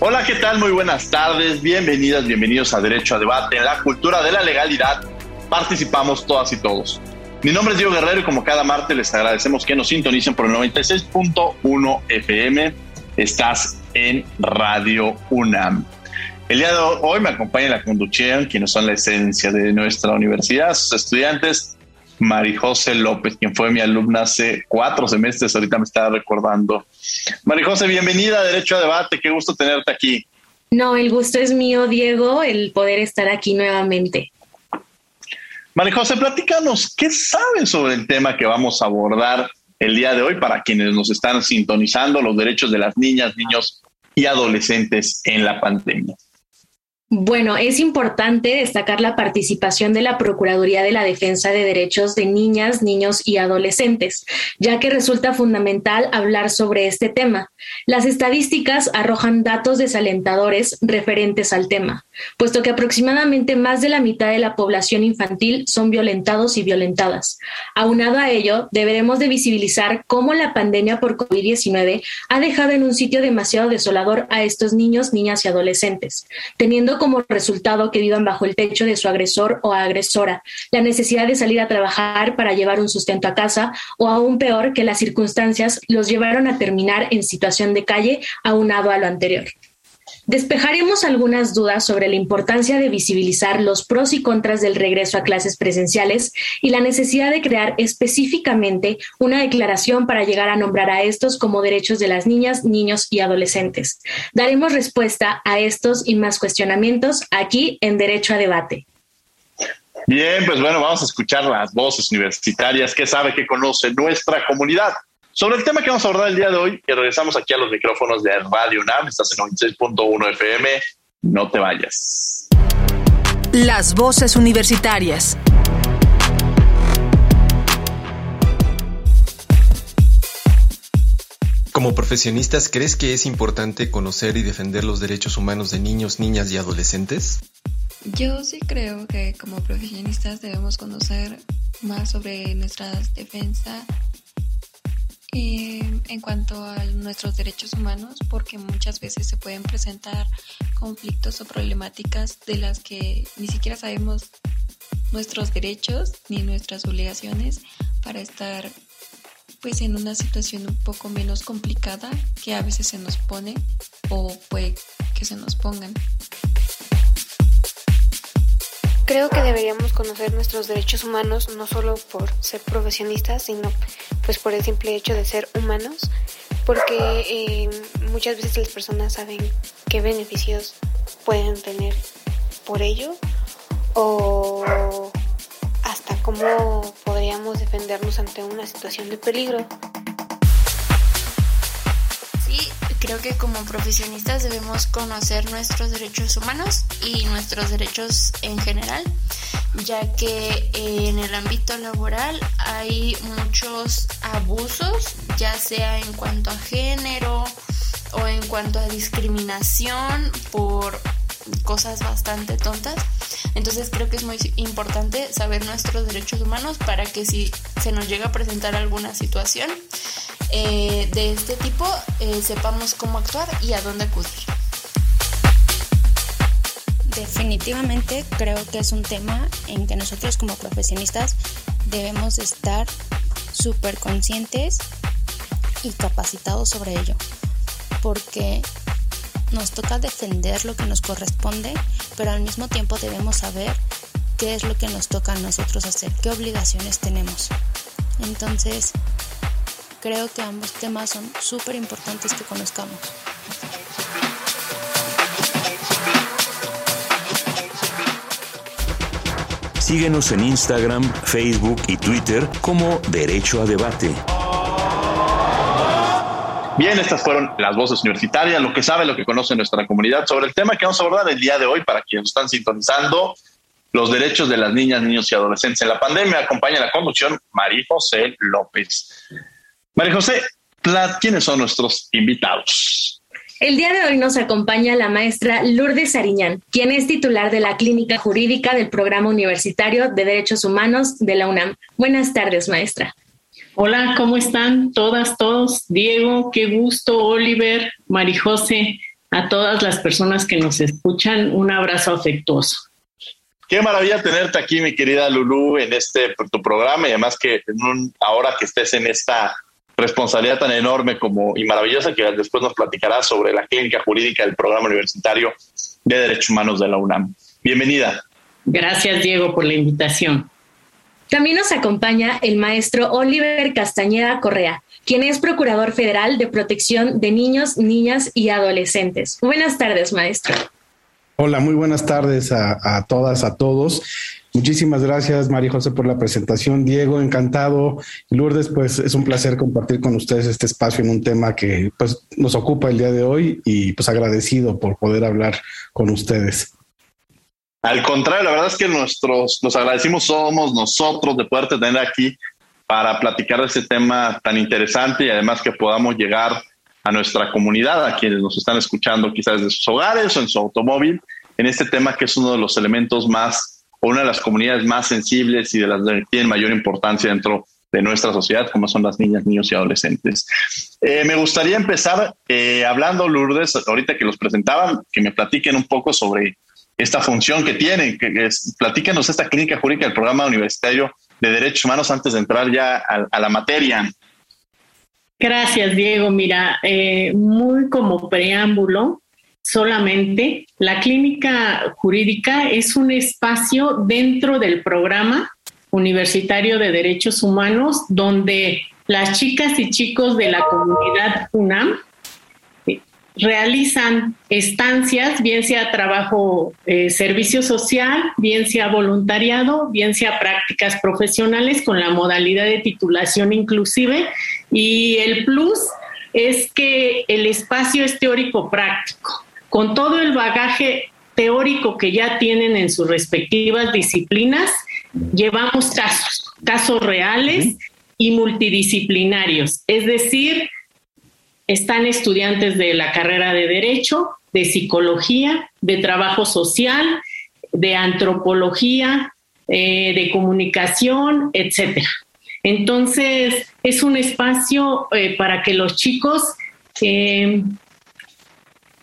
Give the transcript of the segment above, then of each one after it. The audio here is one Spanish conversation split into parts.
Hola, ¿qué tal? Muy buenas tardes. Bienvenidas, bienvenidos a Derecho a Debate. En la cultura de la legalidad participamos todas y todos. Mi nombre es Diego Guerrero y como cada martes les agradecemos que nos sintonicen por el 96.1 FM. Estás en Radio UNAM. El día de hoy me acompaña la conducción, quienes son la esencia de nuestra universidad, sus estudiantes, Marijose López, quien fue mi alumna hace cuatro semestres, ahorita me estaba recordando. Marijose, bienvenida a Derecho a Debate, qué gusto tenerte aquí. No, el gusto es mío, Diego, el poder estar aquí nuevamente. Marijose, platícanos, ¿qué sabes sobre el tema que vamos a abordar el día de hoy para quienes nos están sintonizando, los derechos de las niñas, niños y adolescentes en la pandemia? Bueno, es importante destacar la participación de la Procuraduría de la Defensa de Derechos de Niñas, Niños y Adolescentes, ya que resulta fundamental hablar sobre este tema. Las estadísticas arrojan datos desalentadores referentes al tema, puesto que aproximadamente más de la mitad de la población infantil son violentados y violentadas. Aunado a ello, deberemos de visibilizar cómo la pandemia por COVID-19 ha dejado en un sitio demasiado desolador a estos niños, niñas y adolescentes, teniendo como resultado que vivan bajo el techo de su agresor o agresora, la necesidad de salir a trabajar para llevar un sustento a casa o aún peor que las circunstancias los llevaron a terminar en situación de calle aunado a lo anterior. Despejaremos algunas dudas sobre la importancia de visibilizar los pros y contras del regreso a clases presenciales y la necesidad de crear específicamente una declaración para llegar a nombrar a estos como derechos de las niñas, niños y adolescentes. Daremos respuesta a estos y más cuestionamientos aquí en Derecho a Debate. Bien, pues bueno, vamos a escuchar las voces universitarias que sabe que conoce nuestra comunidad. Sobre el tema que vamos a abordar el día de hoy, que regresamos aquí a los micrófonos de Radio UNAM, estás en 96.1 FM, no te vayas. Las voces universitarias. Como profesionistas, ¿crees que es importante conocer y defender los derechos humanos de niños, niñas y adolescentes? Yo sí creo que como profesionistas debemos conocer más sobre nuestra defensa eh, en cuanto a nuestros derechos humanos, porque muchas veces se pueden presentar conflictos o problemáticas de las que ni siquiera sabemos nuestros derechos ni nuestras obligaciones para estar pues en una situación un poco menos complicada que a veces se nos pone o puede que se nos pongan. Creo que deberíamos conocer nuestros derechos humanos no solo por ser profesionistas, sino pues por el simple hecho de ser humanos, porque eh, muchas veces las personas saben qué beneficios pueden tener por ello o hasta cómo podríamos defendernos ante una situación de peligro. Creo que como profesionistas debemos conocer nuestros derechos humanos y nuestros derechos en general, ya que eh, en el ámbito laboral hay muchos abusos, ya sea en cuanto a género o en cuanto a discriminación por cosas bastante tontas. Entonces creo que es muy importante saber nuestros derechos humanos para que si se nos llega a presentar alguna situación, eh, de este tipo eh, sepamos cómo actuar y a dónde acudir. Definitivamente creo que es un tema en que nosotros como profesionistas debemos estar súper conscientes y capacitados sobre ello, porque nos toca defender lo que nos corresponde, pero al mismo tiempo debemos saber qué es lo que nos toca a nosotros hacer, qué obligaciones tenemos. Entonces, creo que ambos temas son súper importantes que conozcamos. Síguenos en Instagram, Facebook y Twitter como Derecho a Debate. Bien, estas fueron las voces universitarias, lo que sabe, lo que conoce nuestra comunidad sobre el tema que vamos a abordar el día de hoy para quienes están sintonizando, los derechos de las niñas, niños y adolescentes en la pandemia. Acompaña la conducción María José López. María José, ¿quiénes son nuestros invitados? El día de hoy nos acompaña la maestra Lourdes Sariñán, quien es titular de la Clínica Jurídica del Programa Universitario de Derechos Humanos de la UNAM. Buenas tardes, maestra. Hola, ¿cómo están todas, todos? Diego, qué gusto, Oliver, Marijose, a todas las personas que nos escuchan, un abrazo afectuoso. Qué maravilla tenerte aquí, mi querida Lulú, en este tu programa y además que ahora que estés en esta responsabilidad tan enorme como y maravillosa que después nos platicará sobre la clínica jurídica del programa universitario de Derechos Humanos de la UNAM. Bienvenida. Gracias, Diego, por la invitación. También nos acompaña el maestro Oliver Castañeda Correa, quien es Procurador Federal de Protección de Niños, Niñas y Adolescentes. Buenas tardes, maestro. Hola, muy buenas tardes a, todas, a todos. Muchísimas gracias, María José, por la presentación. Diego, encantado. Lourdes, pues es un placer compartir con ustedes este espacio en un tema que pues, nos ocupa el día de hoy y pues agradecido por poder hablar con ustedes. Al contrario, la verdad es que nuestros, los agradecimos somos nosotros de poder tener aquí para platicar de este tema tan interesante y además que podamos llegar a nuestra comunidad, a quienes nos están escuchando quizás desde sus hogares o en su automóvil, en este tema que es uno de los elementos más una de las comunidades más sensibles y de las que tienen mayor importancia dentro de nuestra sociedad, como son las niñas, niños y adolescentes. Eh, me gustaría empezar eh, hablando, Lourdes, ahorita que los presentaban, que me platiquen un poco sobre esta función que tienen, que, es, platíquenos esta clínica jurídica del programa universitario de derechos humanos antes de entrar ya a, la materia. Gracias, Diego. Mira, eh, muy como preámbulo, solamente. La clínica jurídica es un espacio dentro del programa universitario de derechos humanos donde las chicas y chicos de la comunidad UNAM realizan estancias, bien sea trabajo, eh, servicio social, bien sea voluntariado, bien sea prácticas profesionales con la modalidad de titulación inclusive. Y el plus es que el espacio es teórico práctico con todo el bagaje teórico que ya tienen en sus respectivas disciplinas, llevamos casos, casos reales y multidisciplinarios. Es decir, están estudiantes de la carrera de Derecho, de Psicología, de Trabajo Social, de Antropología, eh, de Comunicación, etcétera. Entonces, es un espacio eh, para que los chicos eh,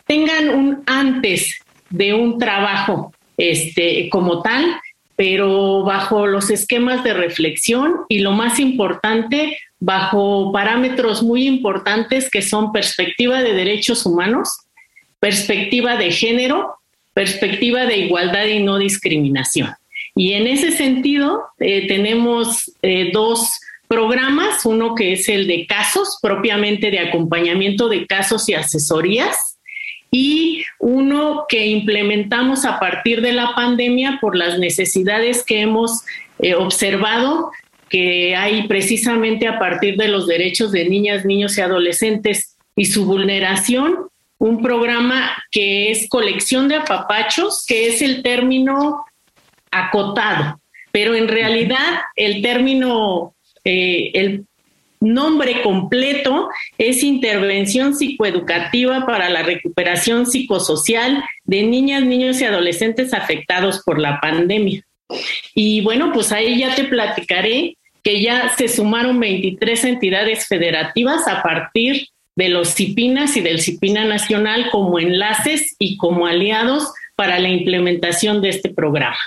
tengan un antes de un trabajo este, como tal, pero bajo los esquemas de reflexión y lo más importante, bajo parámetros muy importantes que son perspectiva de derechos humanos, perspectiva de género, perspectiva de igualdad y no discriminación. Y en ese sentido, eh, tenemos eh, dos programas, uno que es el de casos, propiamente de acompañamiento de casos y asesorías, y uno que implementamos a partir de la pandemia por las necesidades que hemos eh, observado que hay precisamente a partir de los derechos de niñas, niños y adolescentes y su vulneración, un programa que es colección de apapachos, que es el término acotado, pero en realidad el término, eh, el nombre completo es Intervención Psicoeducativa para la Recuperación Psicosocial de Niñas, Niños y Adolescentes afectados por la pandemia. Y bueno, pues ahí ya te platicaré que ya se sumaron 23 entidades federativas a partir de los CIPINAS y del CIPINA Nacional como enlaces y como aliados para la implementación de este programa.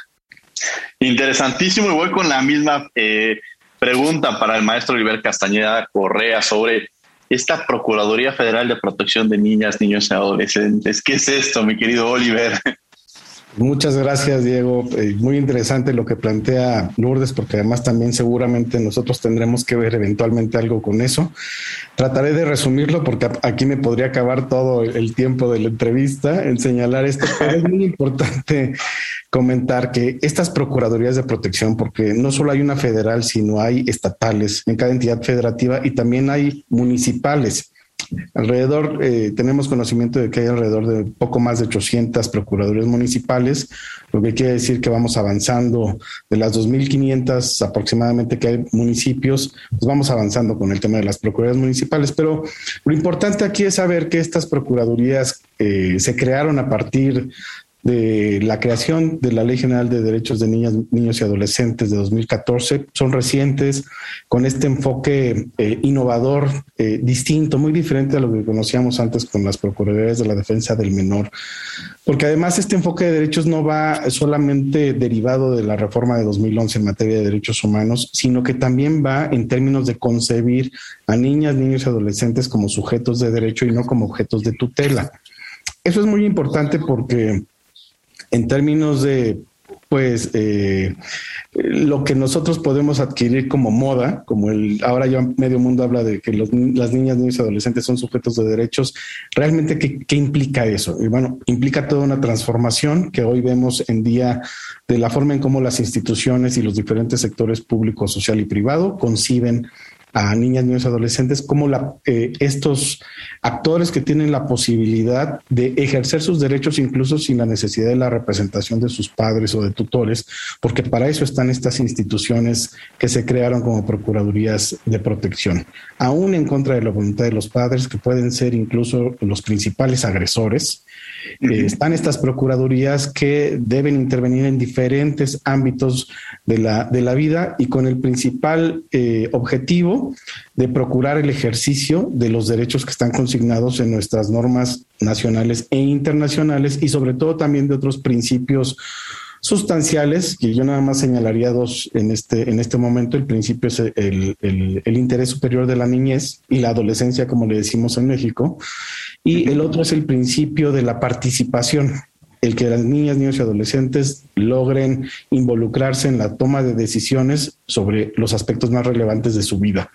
Interesantísimo y voy con la misma eh, Pregunta para el maestro Oliver Castañeda Correa sobre esta Procuraduría Federal de Protección de Niñas, Niños y Adolescentes. ¿Qué es esto, mi querido Oliver? Muchas gracias, Diego. Eh, muy interesante lo que plantea Lourdes, porque además también seguramente nosotros tendremos que ver eventualmente algo con eso. Trataré de resumirlo porque aquí me podría acabar todo el tiempo de la entrevista en señalar esto, pero es muy importante comentar que estas procuradurías de protección, porque no solo hay una federal, sino hay estatales en cada entidad federativa y también hay municipales. Alrededor, eh, tenemos conocimiento de que hay alrededor de poco más de 800 procuradurías municipales, lo que quiere decir que vamos avanzando de las 2.500 aproximadamente que hay municipios, pues vamos avanzando con el tema de las procuradurías municipales. Pero lo importante aquí es saber que estas procuradurías eh, se crearon a partir de la creación de la Ley General de Derechos de Niñas, Niños y Adolescentes de 2014 son recientes, con este enfoque eh, innovador, eh, distinto, muy diferente a lo que conocíamos antes con las Procuradurías de la Defensa del Menor. Porque además este enfoque de derechos no va solamente derivado de la reforma de 2011 en materia de derechos humanos, sino que también va en términos de concebir a niñas, niños y adolescentes como sujetos de derecho y no como objetos de tutela. Eso es muy importante porque en términos de pues eh, lo que nosotros podemos adquirir como moda, como el ahora ya medio mundo habla de que las niñas, niños y adolescentes son sujetos de derechos, realmente qué, qué implica eso? Bueno, implica toda una transformación que hoy vemos en día de la forma en cómo las instituciones y los diferentes sectores público, social y privado conciben a niñas, niños adolescentes, como la, eh, estos actores que tienen la posibilidad de ejercer sus derechos incluso sin la necesidad de la representación de sus padres o de tutores, porque para eso están estas instituciones que se crearon como procuradurías de protección, aún en contra de la voluntad de los padres, que pueden ser incluso los principales agresores. Eh, están estas procuradurías que deben intervenir en diferentes ámbitos de la, de la vida y con el principal eh, objetivo de procurar el ejercicio de los derechos que están consignados en nuestras normas nacionales e internacionales y sobre todo también de otros principios sustanciales, que yo nada más señalaría dos en este, en este momento. El principio es el, el, interés superior de la niñez y la adolescencia, como le decimos en México. Y el otro es el principio de la participación, el que las niñas, niños y adolescentes logren involucrarse en la toma de decisiones sobre los aspectos más relevantes de su vida.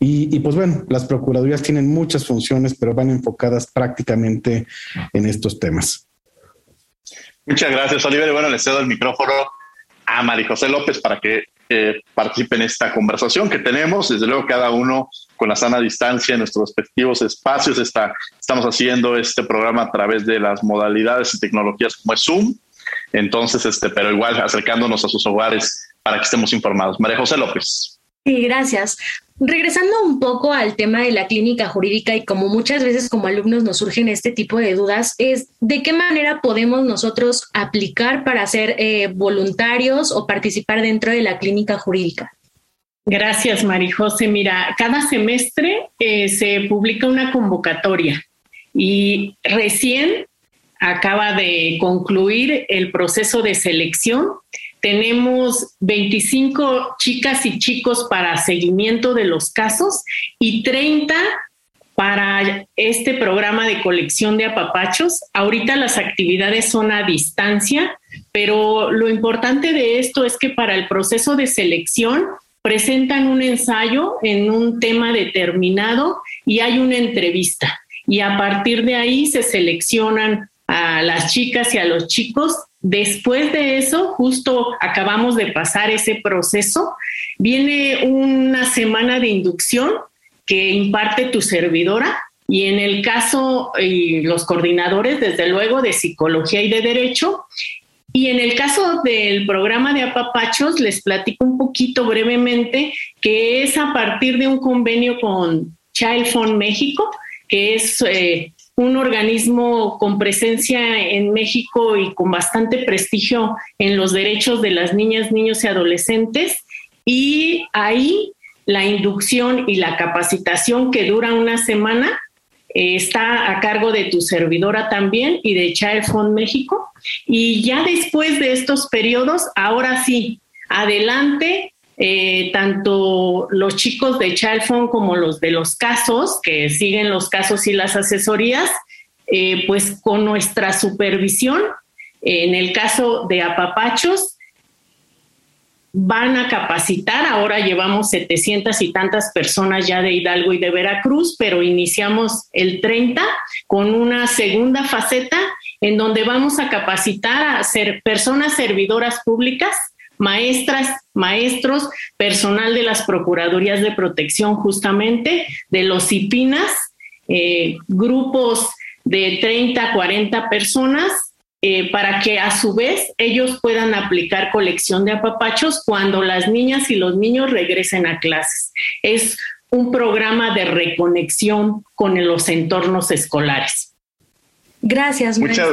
Y, pues bueno, las procuradurías tienen muchas funciones, pero van enfocadas prácticamente en estos temas. Muchas gracias, Oliver. Bueno, le cedo el micrófono a María José López para que eh, participe en esta conversación que tenemos. Desde luego, cada uno con la sana distancia en nuestros respectivos espacios. Está, estamos haciendo este programa a través de las modalidades y tecnologías como es Zoom. Entonces, este, pero igual acercándonos a sus hogares para que estemos informados. María José López. Sí, gracias. Regresando un poco al tema de la clínica jurídica y como muchas veces como alumnos nos surgen este tipo de dudas, es de qué manera podemos nosotros aplicar para ser eh, voluntarios o participar dentro de la clínica jurídica. Gracias, Marijose. Mira, cada semestre eh, se publica una convocatoria y recién acaba de concluir el proceso de selección tenemos 25 chicas y chicos para seguimiento de los casos y 30 para este programa de colección de apapachos. Ahorita las actividades son a distancia, pero lo importante de esto es que para el proceso de selección presentan un ensayo en un tema determinado y hay una entrevista. Y a partir de ahí se seleccionan a las chicas y a los chicos Después de eso, justo acabamos de pasar ese proceso, viene una semana de inducción que imparte tu servidora y en el caso, y los coordinadores, desde luego, de psicología y de derecho. Y en el caso del programa de apapachos, les platico un poquito brevemente que es a partir de un convenio con Child Fund México, que es eh, un organismo con presencia en México y con bastante prestigio en los derechos de las niñas, niños y adolescentes. Y ahí la inducción y la capacitación que dura una semana eh, está a cargo de tu servidora también y de Child Fund México. Y ya después de estos periodos, ahora sí, adelante eh, tanto los chicos de Chalfon como los de los casos, que siguen los casos y las asesorías, eh, pues con nuestra supervisión En el caso de apapachos, van a capacitar, ahora llevamos 700 y tantas personas ya de Hidalgo y de Veracruz, pero iniciamos el 30 con una segunda faceta en donde vamos a capacitar a ser personas servidoras públicas, maestras, maestros, personal de las Procuradurías de Protección justamente, de los IPINAS, eh, grupos de 30, 40 personas eh, para que a su vez ellos puedan aplicar colección de apapachos cuando las niñas y los niños regresen a clases. Es un programa de reconexión con los entornos escolares. Gracias, Muchas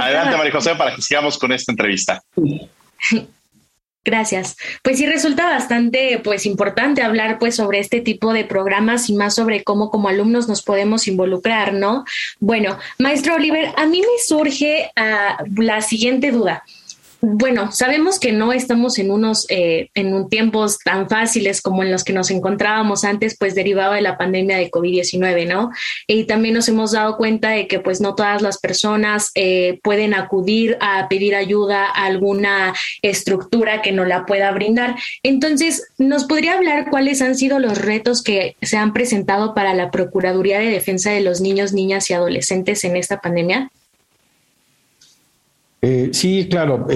Adelante, María José, para que sigamos con esta entrevista. Gracias. Pues sí resulta bastante pues importante hablar pues sobre este tipo de programas y más sobre cómo como alumnos nos podemos involucrar, ¿no? Bueno, maestro Oliver, a mí me surge uh, la siguiente duda bueno, sabemos que no estamos en unos eh, en un tiempos tan fáciles como en los que nos encontrábamos antes, pues derivado de la pandemia de COVID-19, ¿no? Y también nos hemos dado cuenta de que pues no todas las personas eh, pueden acudir a pedir ayuda a alguna estructura que no la pueda brindar. Entonces, ¿nos podría hablar cuáles han sido los retos que se han presentado para la Procuraduría de Defensa de los Niños, Niñas y Adolescentes en esta pandemia? Eh, sí, claro.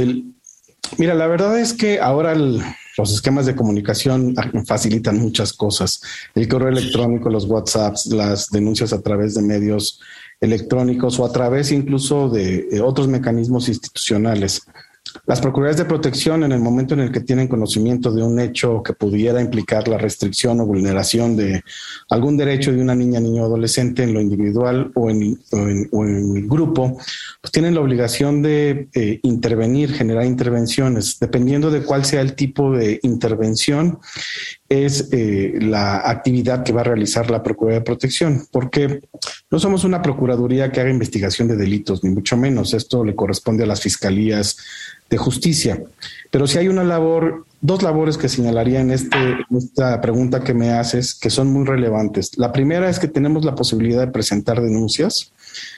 mira, la verdad es que ahora los esquemas de comunicación facilitan muchas cosas. El correo electrónico, los WhatsApps, las denuncias a través de medios electrónicos o a través incluso de otros mecanismos institucionales. Las Procuradurías de Protección, en el momento en el que tienen conocimiento de un hecho que pudiera implicar la restricción o vulneración de algún derecho de una niña, niño o adolescente en lo individual o en, el grupo, pues tienen la obligación de eh, intervenir, generar intervenciones. Dependiendo de cuál sea el tipo de intervención, es eh, la actividad que va a realizar la Procuraduría de Protección, porque no somos una Procuraduría que haga investigación de delitos, ni mucho menos. Esto le corresponde a las fiscalías de justicia. Pero si hay una labor, dos labores que señalaría en, este, esta pregunta que me haces, que son muy relevantes. La primera es que tenemos la posibilidad de presentar denuncias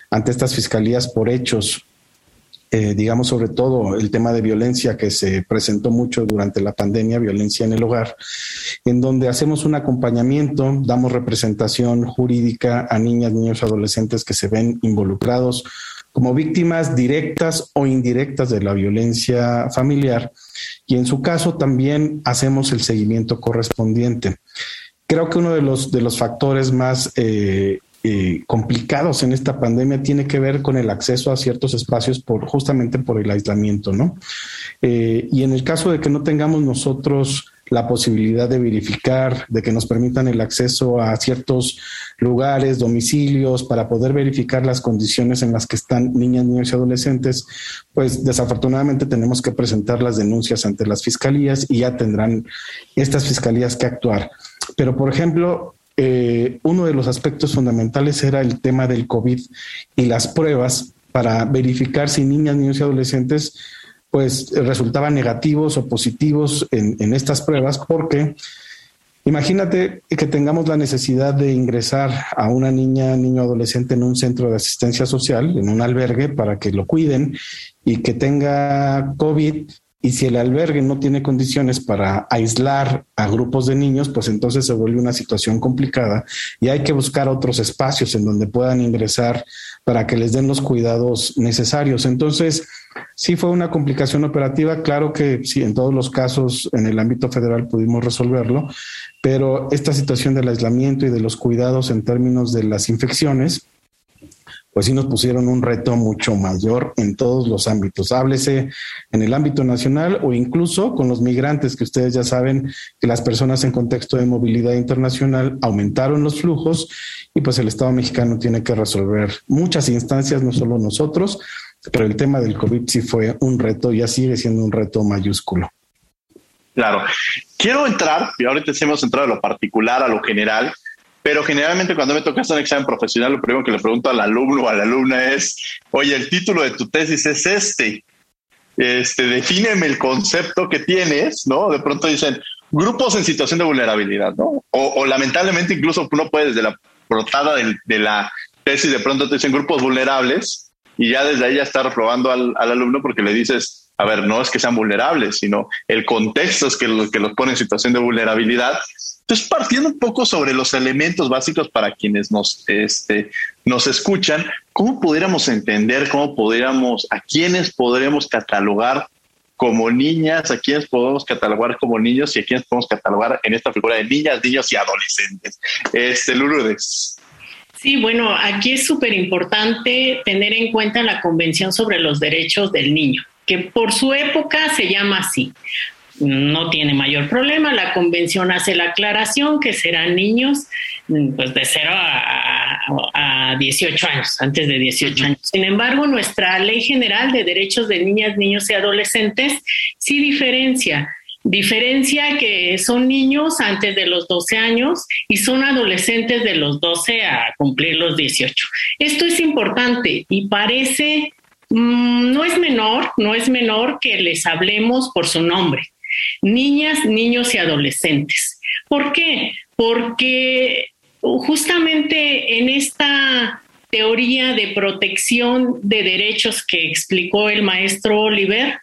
ante estas fiscalías por hechos eh, digamos, sobre todo el tema de violencia que se presentó mucho durante la pandemia, violencia en el hogar, en donde hacemos un acompañamiento, damos representación jurídica a niñas, niños, adolescentes que se ven involucrados como víctimas directas o indirectas de la violencia familiar y en su caso también hacemos el seguimiento correspondiente. Creo que uno de los, de los factores más eh, eh, complicados en esta pandemia tiene que ver con el acceso a ciertos espacios por justamente por el aislamiento, ¿no? Eh, y en el caso de que no tengamos nosotros la posibilidad de verificar, de que nos permitan el acceso a ciertos lugares, domicilios, para poder verificar las condiciones en las que están niñas, niños y adolescentes, pues desafortunadamente tenemos que presentar las denuncias ante las fiscalías y ya tendrán estas fiscalías que actuar. Pero, por ejemplo, eh, uno de los aspectos fundamentales era el tema del COVID y las pruebas para verificar si niñas, niños y adolescentes pues resultaban negativos o positivos en, en estas pruebas porque imagínate que tengamos la necesidad de ingresar a una niña, niño, adolescente en un centro de asistencia social, en un albergue para que lo cuiden y que tenga COVID y si el albergue no tiene condiciones para aislar a grupos de niños, pues entonces se vuelve una situación complicada y hay que buscar otros espacios en donde puedan ingresar para que les den los cuidados necesarios. Entonces, sí fue una complicación operativa, claro que sí, en todos los casos en el ámbito federal pudimos resolverlo, pero esta situación del aislamiento y de los cuidados en términos de las infecciones, pues sí nos pusieron un reto mucho mayor en todos los ámbitos. Háblese en el ámbito nacional o incluso con los migrantes, que ustedes ya saben que las personas en contexto de movilidad internacional aumentaron los flujos y pues el Estado mexicano tiene que resolver muchas instancias, no solo nosotros, pero el tema del COVID sí fue un reto ya sigue siendo un reto mayúsculo. Claro. Quiero entrar, y ahorita hemos entrado a lo particular, a lo general, pero generalmente cuando me toca hacer un examen profesional, lo primero que le pregunto al alumno o a la alumna es, oye, el título de tu tesis es este, este, defíneme el concepto que tienes, ¿no? De pronto dicen, grupos en situación de vulnerabilidad, ¿no? O, lamentablemente incluso uno puede desde la portada de, de la tesis de pronto te dicen grupos vulnerables y ya desde ahí ya está reprobando al, alumno porque le dices, a ver, no es que sean vulnerables, sino el contexto es que, lo, que los pone en situación de vulnerabilidad. Entonces, partiendo un poco sobre los elementos básicos para quienes nos, este, nos escuchan, ¿cómo pudiéramos entender, cómo pudiéramos, a quiénes podremos catalogar como niñas, a quienes podemos catalogar como niños y a quienes podemos catalogar en esta figura de niñas, niños y adolescentes? Este, Lourdes. Sí, bueno, aquí es súper importante tener en cuenta la Convención sobre los Derechos del Niño, que por su época se llama así. No tiene mayor problema, la convención hace la aclaración que serán niños pues de 0 a, a 18 años, antes de 18 años. Sin embargo, nuestra Ley General de Derechos de Niñas, Niños y Adolescentes sí diferencia Diferencia que son niños antes de los 12 años y son adolescentes de los 12 a cumplir los 18. Esto es importante y parece, mm, no es menor, no es menor que les hablemos por su nombre. Niñas, niños y adolescentes. ¿Por qué? Porque justamente en esta teoría de protección de derechos que explicó el maestro Oliver,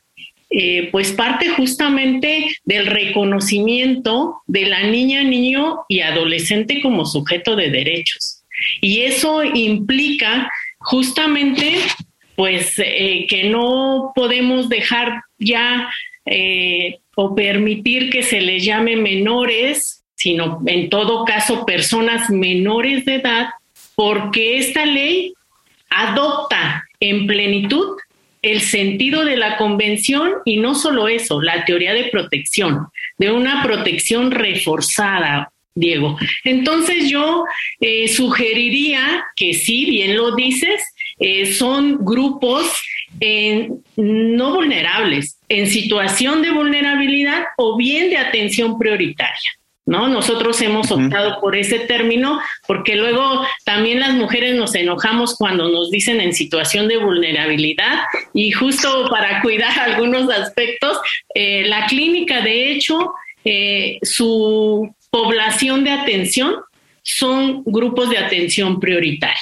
eh, pues parte justamente del reconocimiento de la niña, niño y adolescente como sujeto de derechos. Y eso implica justamente pues eh, que no podemos dejar ya eh, o permitir que se les llame menores, sino en todo caso personas menores de edad, porque esta ley adopta en plenitud el sentido de la convención y no solo eso, la teoría de protección, de una protección reforzada, Diego. Entonces yo eh, sugeriría que sí, bien lo dices, eh, son grupos no vulnerables, en situación de vulnerabilidad o bien de atención prioritaria. ¿no? Nosotros hemos optado por ese término porque luego también las mujeres nos enojamos cuando nos dicen en situación de vulnerabilidad y justo para cuidar algunos aspectos, eh, la clínica de hecho, eh, su población de atención son grupos de atención prioritaria.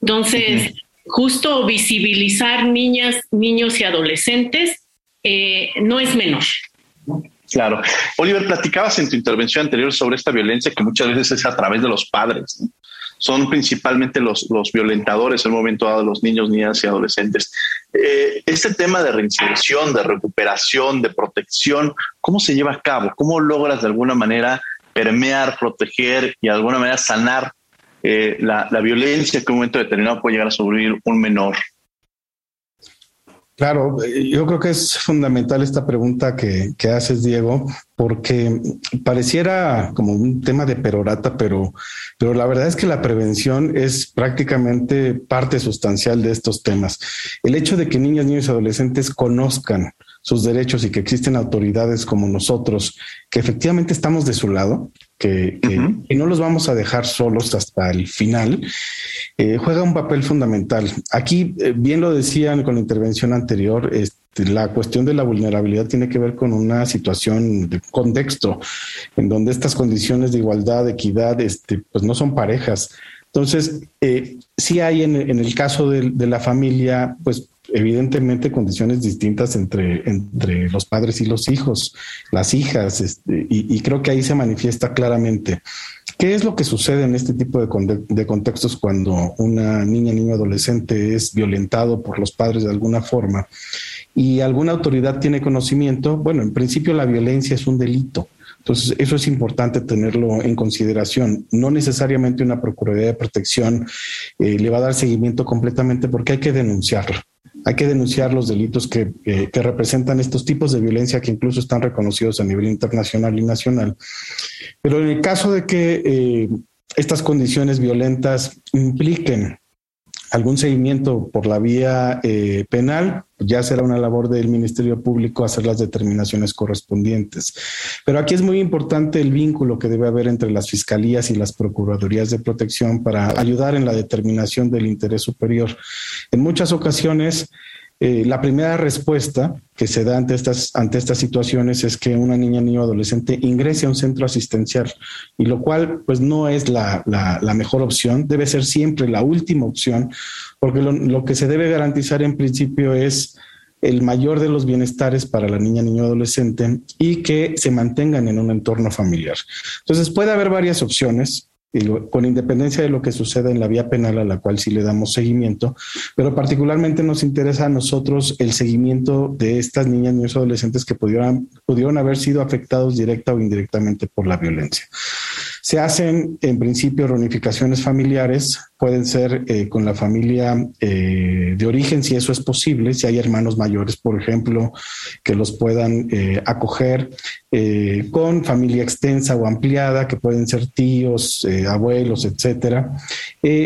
Entonces, justo visibilizar niñas, niños y adolescentes eh, no es menor. Claro. Oliver, platicabas en tu intervención anterior sobre esta violencia que muchas veces es a través de los padres. Son principalmente los, los violentadores en el momento dado, los niños, niñas y adolescentes. Eh, este tema de reinserción, de recuperación, de protección, ¿cómo se lleva a cabo? ¿Cómo logras de alguna manera permear, proteger y de alguna manera sanar eh, la, la violencia que en un momento determinado puede llegar a sufrir un menor? Claro, yo creo que es fundamental esta pregunta que, haces, Diego, porque pareciera como un tema de perorata, pero, pero la verdad es que la prevención es prácticamente parte sustancial de estos temas. El hecho de que niñas, niños y adolescentes conozcan sus derechos y que existen autoridades como nosotros, que efectivamente estamos de su lado, que, no los vamos a dejar solos hasta el final, eh, juega un papel fundamental. Aquí, eh, bien lo decían con la intervención anterior, este, la cuestión de la vulnerabilidad tiene que ver con una situación de contexto en donde estas condiciones de igualdad, de equidad, este, pues no son parejas. Entonces, eh, sí hay en, el caso de, de la familia, pues evidentemente condiciones distintas entre, entre los padres y los hijos, las hijas, este, y, creo que ahí se manifiesta claramente. ¿Qué es lo que sucede en este tipo de, de contextos cuando una niña, niño, adolescente es violentado por los padres de alguna forma y alguna autoridad tiene conocimiento? Bueno, en principio la violencia es un delito. Entonces, eso es importante tenerlo en consideración. No necesariamente una Procuraduría de Protección eh, le va a dar seguimiento completamente porque hay que denunciarlo. Hay que denunciar los delitos que, representan estos tipos de violencia que incluso están reconocidos a nivel internacional y nacional. Pero en el caso de que eh, estas condiciones violentas impliquen algún seguimiento por la vía eh, penal, ya será una labor del Ministerio Público hacer las determinaciones correspondientes. Pero aquí es muy importante el vínculo que debe haber entre las fiscalías y las procuradurías de protección para ayudar en la determinación del interés superior. En muchas ocasiones, eh, la primera respuesta que se da ante estas, ante estas situaciones es que una niña, niño, adolescente ingrese a un centro asistencial y lo cual pues no es la, la, mejor opción, debe ser siempre la última opción, porque lo, lo, que se debe garantizar en principio es el mayor de los bienestares para la niña, niño, adolescente y que se mantengan en un entorno familiar. Entonces puede haber varias opciones con independencia de lo que suceda en la vía penal a la cual sí le damos seguimiento, pero particularmente nos interesa a nosotros el seguimiento de estas niñas, niños adolescentes que pudieran, pudieron haber sido afectados directa o indirectamente por la violencia. Se hacen en principio reunificaciones familiares, pueden ser eh, con la familia eh, de origen, si eso es posible, si hay hermanos mayores, por ejemplo, que los puedan eh, acoger, con familia extensa o ampliada, que pueden ser tíos, abuelos, etcétera,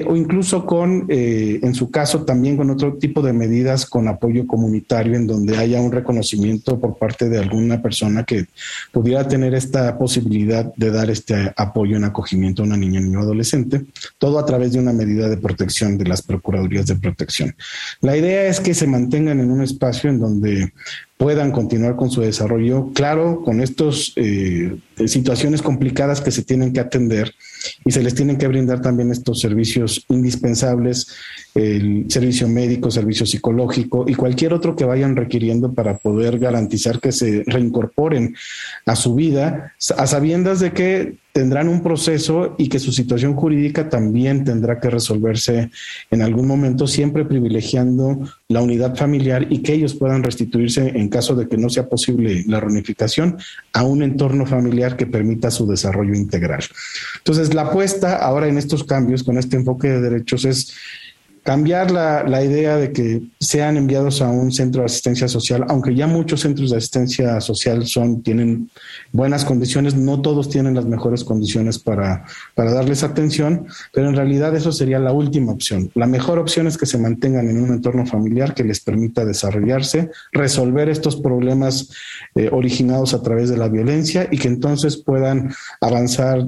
o incluso con, en su caso, también con otro tipo de medidas con apoyo comunitario, en donde haya un reconocimiento por parte de alguna persona que pudiera tener esta posibilidad de dar este apoyo en acogimiento a una niña, niño, adolescente, todo a través de una medida de protección de las Procuradurías de Protección. La idea es que se mantengan en un espacio en donde puedan continuar con su desarrollo, claro, con estas eh, situaciones complicadas que se tienen que atender y se les tienen que brindar también estos servicios indispensables, el servicio médico, servicio psicológico y cualquier otro que vayan requiriendo para poder garantizar que se reincorporen a su vida, a sabiendas de que tendrán un proceso y que su situación jurídica también tendrá que resolverse en algún momento, siempre privilegiando la unidad familiar y que ellos puedan restituirse en caso de que no sea posible la reunificación a un entorno familiar que permita su desarrollo integral. Entonces, la apuesta ahora en estos cambios con este enfoque de derechos es cambiar la, la, idea de que sean enviados a un centro de asistencia social, aunque ya muchos centros de asistencia social son, tienen buenas condiciones, no todos tienen las mejores condiciones para, para darles atención, pero en realidad eso sería la última opción. La mejor opción es que se mantengan en un entorno familiar que les permita desarrollarse, resolver estos problemas eh, originados a través de la violencia y que entonces puedan avanzar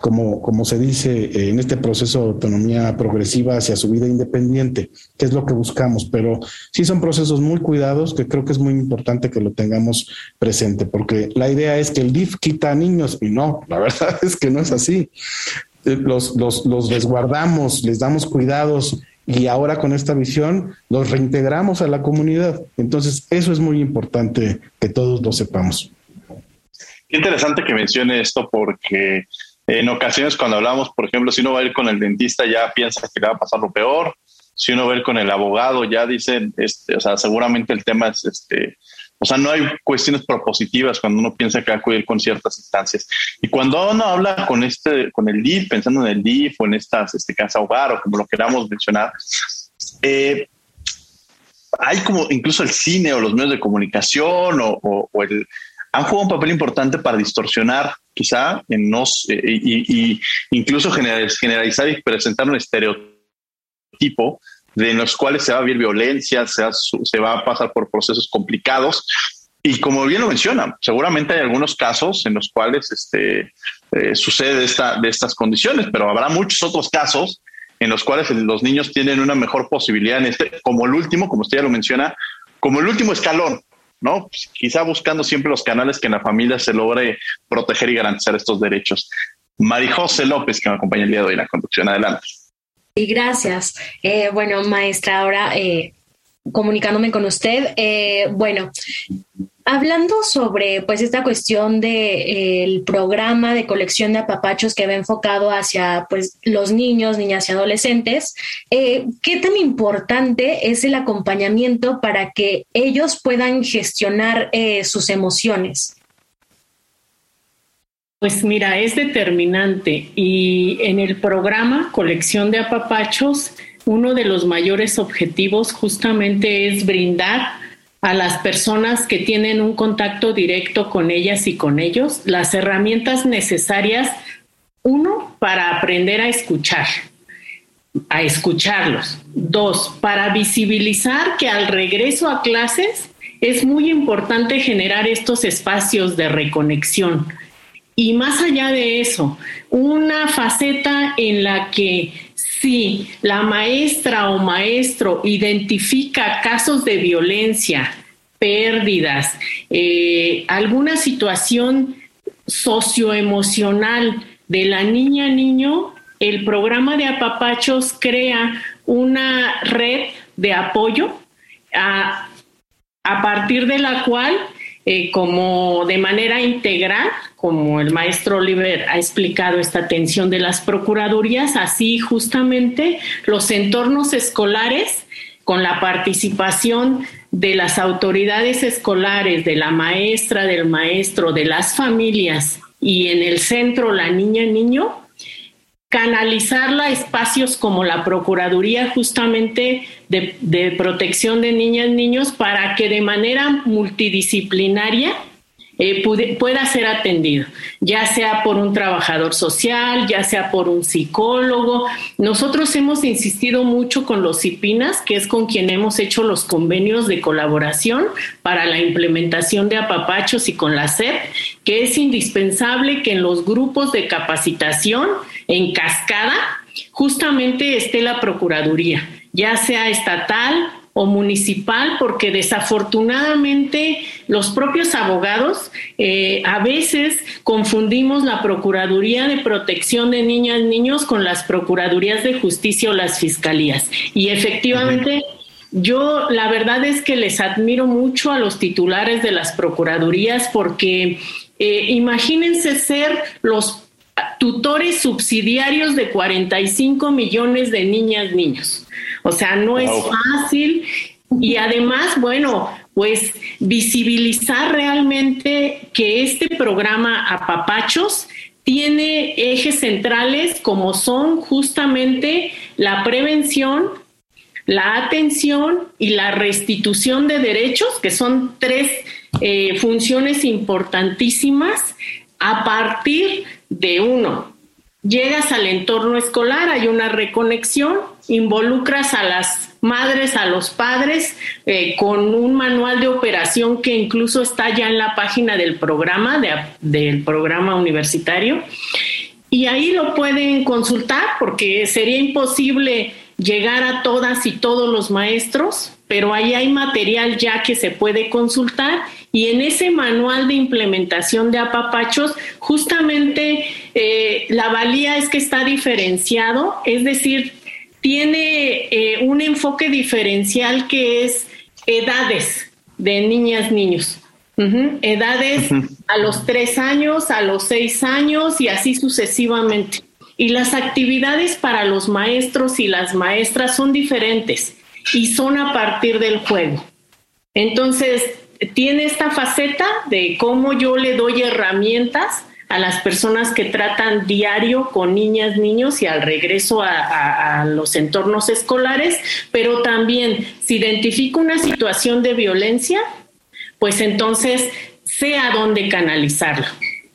como, como se dice eh, en este proceso de autonomía progresiva hacia su vida independiente, que es lo que buscamos, pero sí son procesos muy cuidados que creo que es muy importante que lo tengamos presente, porque la idea es que el DIF quita a niños y no, la verdad es que no es así. Eh, los, los, los resguardamos, les damos cuidados y ahora con esta visión los reintegramos a la comunidad. Entonces, eso es muy importante que todos lo sepamos. Qué interesante que mencione esto porque en ocasiones cuando hablamos, por ejemplo, si uno va a ir con el dentista ya piensa que le va a pasar lo peor. Si uno va a ir con el abogado ya dicen, este, o sea, seguramente el tema es este, o sea, no hay cuestiones propositivas cuando uno piensa que va a acudir con ciertas instancias. Y cuando uno habla con este, con el DIF, pensando en el DIF o en estas este, casa hogar o como lo queramos mencionar, eh, hay como incluso el cine o los medios de comunicación o el, han jugado un papel importante para distorsionar quizá en nos eh, y, incluso generalizar y presentar un estereotipo de los cuales se va a vivir violencia, se va, se va a pasar por procesos complicados. Y como bien lo menciona, seguramente hay algunos casos en los cuales este, eh, sucede esta, de estas condiciones, pero habrá muchos otros casos en los cuales los niños tienen una mejor posibilidad en este, como el último, como usted ya lo menciona, como el último escalón, ¿no? Pues, quizá buscando siempre los canales que en la familia se logre proteger y garantizar estos derechos. Marijose López, que me acompaña el día de hoy en la conducción. Adelante. Y gracias. Eh, bueno, maestra, ahora eh, comunicándome con usted, eh, bueno, Hablando sobre pues esta cuestión del de, programa de colección de apapachos que va enfocado hacia pues los niños, niñas y adolescentes, eh, ¿qué tan importante es el acompañamiento para que ellos puedan gestionar eh, sus emociones? Pues mira, es determinante y en el programa Colección de Apapachos, uno de los mayores objetivos justamente es brindar a las personas que tienen un contacto directo con ellas y con ellos las herramientas necesarias, uno, para aprender a escuchar, a escucharlos. Dos, para visibilizar que al regreso a clases es muy importante generar estos espacios de reconexión. Y más allá de eso, una faceta en la que si la maestra o maestro identifica casos de violencia, pérdidas, eh, alguna situación socioemocional de la niña niño, el programa de apapachos crea una red de apoyo a, partir de la cual, eh, como de manera integral, como el maestro Oliver ha explicado esta atención de las procuradurías, así justamente los entornos escolares con la participación de las autoridades escolares, de la maestra, del maestro, de las familias y en el centro la niña niño, canalizarla a espacios como la Procuraduría justamente de, de protección de niñas niños para que de manera multidisciplinaria eh, pueda ser atendido, ya sea por un trabajador social, ya sea por un psicólogo. Nosotros hemos insistido mucho con los CIPINAS, que es con quien hemos hecho los convenios de colaboración para la implementación de apapachos y con la SEP, que es indispensable que en los grupos de capacitación en cascada justamente esté la Procuraduría, ya sea estatal o municipal, porque desafortunadamente los propios abogados eh, a veces confundimos la Procuraduría de Protección de Niñas y Niños con las Procuradurías de Justicia o las Fiscalías. Y efectivamente... Yo la verdad es que les admiro mucho a los titulares de las procuradurías porque eh, imagínense ser los tutores subsidiarios de 45 millones de niñas, niños. O sea, no es fácil. Y además, bueno, pues visibilizar realmente que este programa Apapachos tiene ejes centrales como son justamente la prevención, la atención y la restitución de derechos, que son tres eh, funciones importantísimas a partir de uno, llegas al entorno escolar, hay una reconexión, involucras a las madres, a los padres, eh, con un manual de operación que incluso está ya en la página del programa, del programa universitario. Y ahí lo pueden consultar porque sería imposible llegar a todas y todos los maestros, pero ahí hay material ya que se puede consultar y en ese manual de implementación de apapachos, justamente eh, la valía es que está diferenciado, es decir, tiene eh, un enfoque diferencial que es edades de niñas, niños. Edades a los tres años, a los seis años y así sucesivamente. Y las actividades para los maestros y las maestras son diferentes y son a partir del juego. Entonces, tiene esta faceta de cómo yo le doy herramientas a las personas que tratan diario con niñas, niños y al regreso a, los entornos escolares, pero también si identifico una situación de violencia, pues entonces sé a dónde canalizarlo,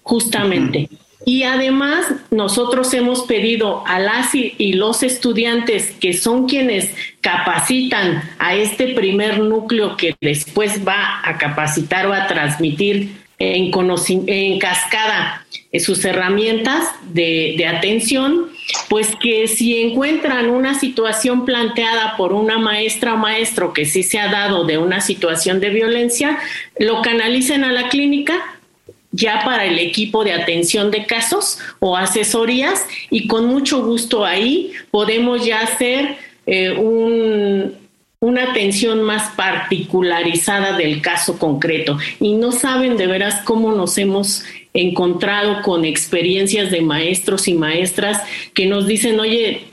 justamente. Y además nosotros hemos pedido a las y los estudiantes que son quienes capacitan a este primer núcleo que después va a capacitar o a transmitir en, cascada eh, sus herramientas de, atención, pues que si encuentran una situación planteada por una maestra o maestro que sí se ha dado de una situación de violencia, lo canalicen a la clínica ya para el equipo de atención de casos o asesorías y con mucho gusto ahí podemos ya hacer eh, una atención más particularizada del caso concreto. Y no saben de veras cómo nos hemos encontrado con experiencias de maestros y maestras que nos dicen, oye,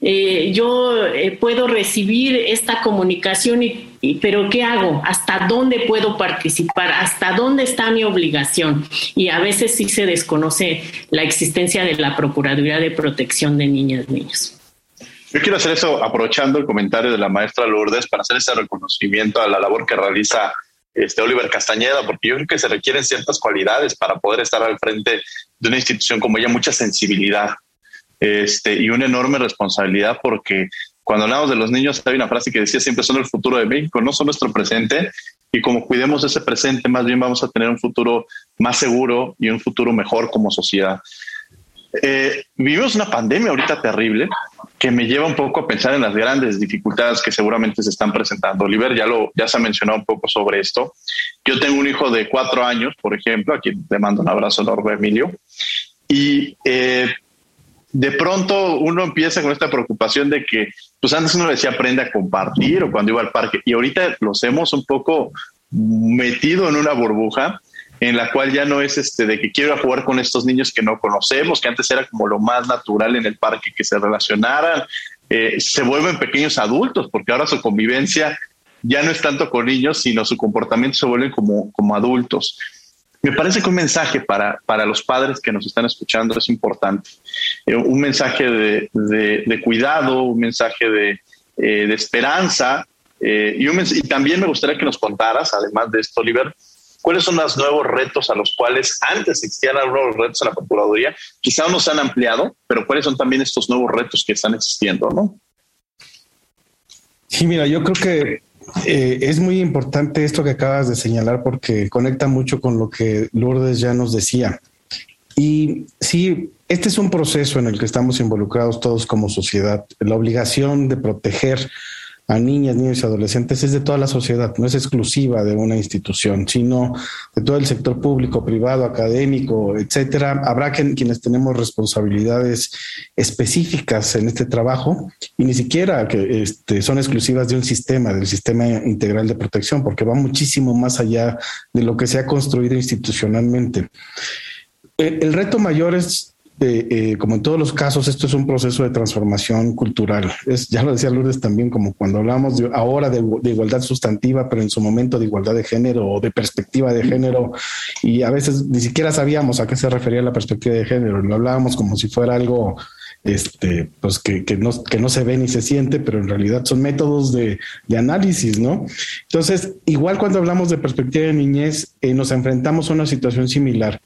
eh, yo eh, puedo recibir esta comunicación, y, pero ¿qué hago? ¿Hasta dónde puedo participar? ¿Hasta dónde está mi obligación? Y a veces sí se desconoce la existencia de la Procuraduría de Protección de Niñas y Niños. Yo quiero hacer eso aprovechando el comentario de la maestra Lourdes para hacer ese reconocimiento a la labor que realiza este Oliver Castañeda, porque yo creo que se requieren ciertas cualidades para poder estar al frente de una institución como ella, mucha sensibilidad este, y una enorme responsabilidad porque cuando hablamos de los niños, hay una frase que decía siempre son el futuro de México, no son nuestro presente. Y como cuidemos ese presente, más bien vamos a tener un futuro más seguro y un futuro mejor como sociedad. Eh, vivimos una pandemia ahorita terrible que me lleva un poco a pensar en las grandes dificultades que seguramente se están presentando. Oliver ya lo ya se ha mencionado un poco sobre esto. Yo tengo un hijo de cuatro años, por ejemplo, a quien le mando un abrazo enorme, Emilio, y eh, de pronto uno empieza con esta preocupación de que, pues antes uno decía aprende a compartir o cuando iba al parque, y ahorita los hemos un poco metido en una burbuja en la cual ya no es este de que quiero jugar con estos niños que no conocemos, que antes era como lo más natural en el parque que se relacionaran, eh, se vuelven pequeños adultos, porque ahora su convivencia ya no es tanto con niños, sino su comportamiento se vuelve como, como adultos. Me parece que un mensaje para, para los padres que nos están escuchando es importante. Eh, un mensaje de, de, cuidado, un mensaje de, eh, esperanza. y, un y también me gustaría que nos contaras, además de esto, Oliver, cuáles son los nuevos retos a los cuales antes existían nuevos retos en la Procuraduría, quizá no se han ampliado, pero cuáles son también estos nuevos retos que están existiendo, ¿no? Sí, mira, yo creo que eh, es muy importante esto que acabas de señalar porque conecta mucho con lo que Lourdes ya nos decía. Y sí, este es un proceso en el que estamos involucrados todos como sociedad. La obligación de proteger a niñas, niños y adolescentes es de toda la sociedad, no es exclusiva de una institución, sino de todo el sector público, privado, académico, etcétera. Habrá quienes tenemos responsabilidades específicas en este trabajo y ni siquiera que este, son exclusivas de un sistema, del sistema integral de protección, porque va muchísimo más allá de lo que se ha construido institucionalmente. el reto mayor es eh, como en todos los casos, esto es un proceso de transformación cultural. Es, ya lo decía Lourdes también, como cuando hablamos de, ahora de, igualdad sustantiva, pero en su momento de igualdad de género o de perspectiva de género, y a veces ni siquiera sabíamos a qué se refería la perspectiva de género, lo hablábamos como si fuera algo este, pues que, no, se ve ni se siente, pero en realidad son métodos de, de análisis, ¿no? Entonces, igual cuando hablamos de perspectiva de niñez, eh, nos enfrentamos a una situación similar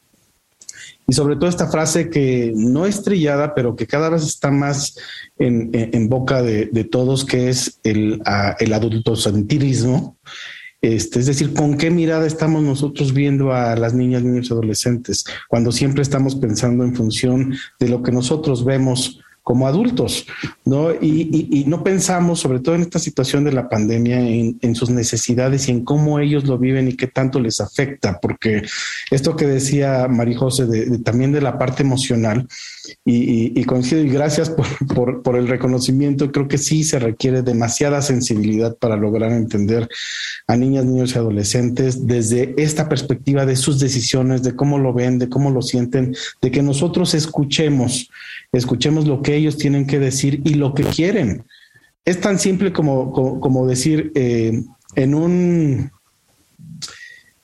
y sobre todo esta frase que no es trillada, pero que cada vez está más en, boca de, todos, que es el, el adultocentrismo. Este, es decir, ¿con qué mirada estamos nosotros viendo a las niñas, niños y adolescentes? Cuando siempre estamos pensando en función de lo que nosotros vemos como adultos, ¿no? Y, no pensamos, sobre todo en esta situación de la pandemia, en, sus necesidades y en cómo ellos lo viven y qué tanto les afecta, porque esto que decía María José, también de la parte emocional, y, coincido y gracias por, por, el reconocimiento, creo que sí se requiere demasiada sensibilidad para lograr entender a niñas, niños y adolescentes desde esta perspectiva de sus decisiones, de cómo lo ven, de cómo lo sienten, de que nosotros escuchemos escuchemos lo que ellos tienen que decir y lo que quieren. Es tan simple como, como, decir, eh, en, un,